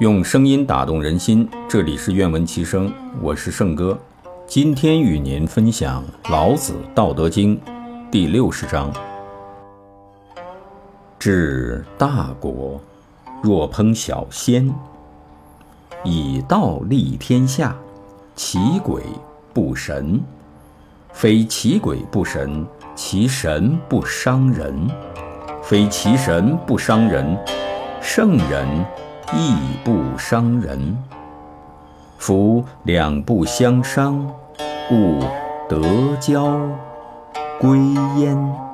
用声音打动人心，这里是愿闻其声，我是圣哥。今天与您分享《老子·道德经》第六十章：治大国，若烹小鲜，以道立天下，其鬼不神。非其鬼不神，其神不伤人；非其神不伤人，圣人亦不伤人。夫两不相伤，故得交归焉。